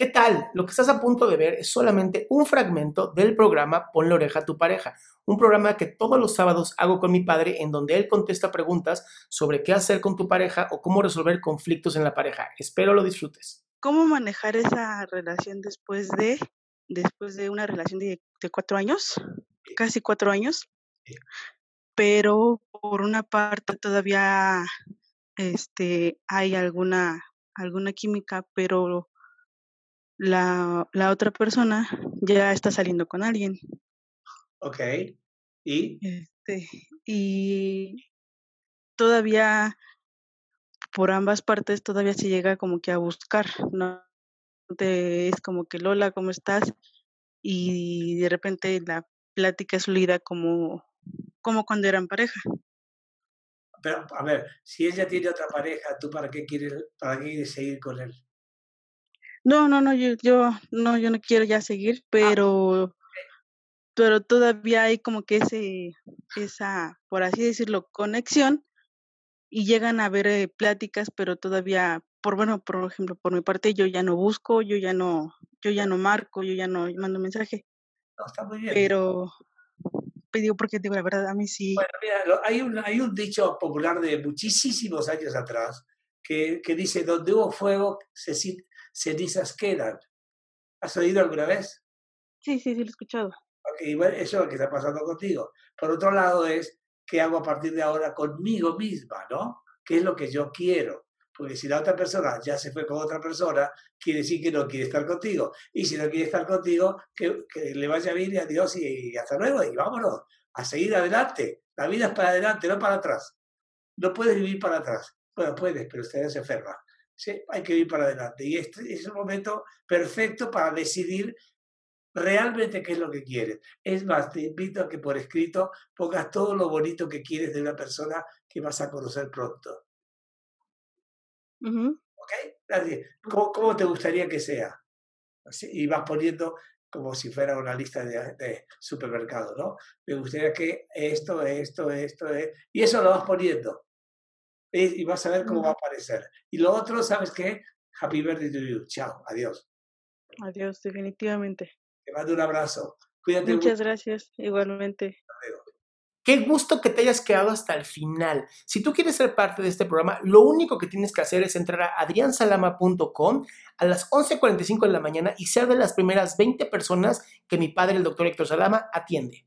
¿Qué tal? Lo que estás a punto de ver es solamente un fragmento del programa Ponle oreja a tu pareja, un programa que todos los sábados hago con mi padre en donde él contesta preguntas sobre qué hacer con tu pareja o cómo resolver conflictos en la pareja. Espero lo disfrutes. ¿Cómo manejar esa relación después de, después de una relación de, de cuatro años? Casi cuatro años. Pero por una parte todavía este, hay alguna, alguna química, pero la, la otra persona ya está saliendo con alguien. Ok. ¿Y? Este, y todavía por ambas partes todavía se llega como que a buscar, ¿no? Te- es como que Lola, ¿cómo estás? Y de repente la plática es fluida como, como cuando eran pareja. Pero, a ver, si ella tiene otra pareja, ¿tú para qué quieres, para qué quieres seguir con él? No, no, no, yo, yo no, yo no quiero ya seguir, pero, pero todavía hay como que ese, esa, por así decirlo, conexión y llegan a haber eh, pláticas, pero todavía, por bueno, por ejemplo, por mi parte, yo ya no busco, yo ya no, yo ya no marco, yo ya no mando mensaje, No, está muy bien. pero, pero digo, porque digo la verdad, a mí sí, Bueno, mira, lo- hay un, hay un dicho popular de muchísimos años atrás que, que dice, donde hubo fuego, se, ci- cenizas quedan. ¿Has oído alguna vez? sí, sí, sí, lo he escuchado. Ok, bueno, eso es lo que está pasando contigo. Por otro lado es, ¿qué hago a partir de ahora conmigo misma, no? ¿Qué es lo que yo quiero? Porque si la otra persona ya se fue con otra persona, quiere decir que no quiere estar contigo. Y si no quiere estar contigo, que, que le vaya bien y adiós y, y hasta luego. Y vámonos, a seguir adelante. La vida es para adelante, no para atrás. No puedes vivir para atrás. Bueno, puedes, pero usted se enferma. Sí, hay que vivir para adelante. Y este es un momento perfecto para decidir realmente qué es lo que quieres. Es más, te invito a que por escrito pongas todo lo bonito que quieres de una persona que vas a conocer pronto. Ujú. ¿Ok? ¿Cómo, cómo te gustaría que sea? Así, y vas poniendo como si fuera una lista de, de supermercado, ¿no? Me gustaría que esto, esto, esto, eh, y eso lo vas poniendo. Y vas a ver cómo va a aparecer. Y lo otro, ¿sabes qué? Happy birthday to you. Chao, adiós. Adiós, definitivamente. Te mando un abrazo. Cuídate mucho. Muchas gracias, igualmente. Qué gusto que te hayas quedado hasta el final. Si tú quieres ser parte de este programa, lo único que tienes que hacer es entrar a adriansalama.com a las 11.45 de la mañana y ser de las primeras 20 personas que mi padre, el doctor Héctor Salama, atiende.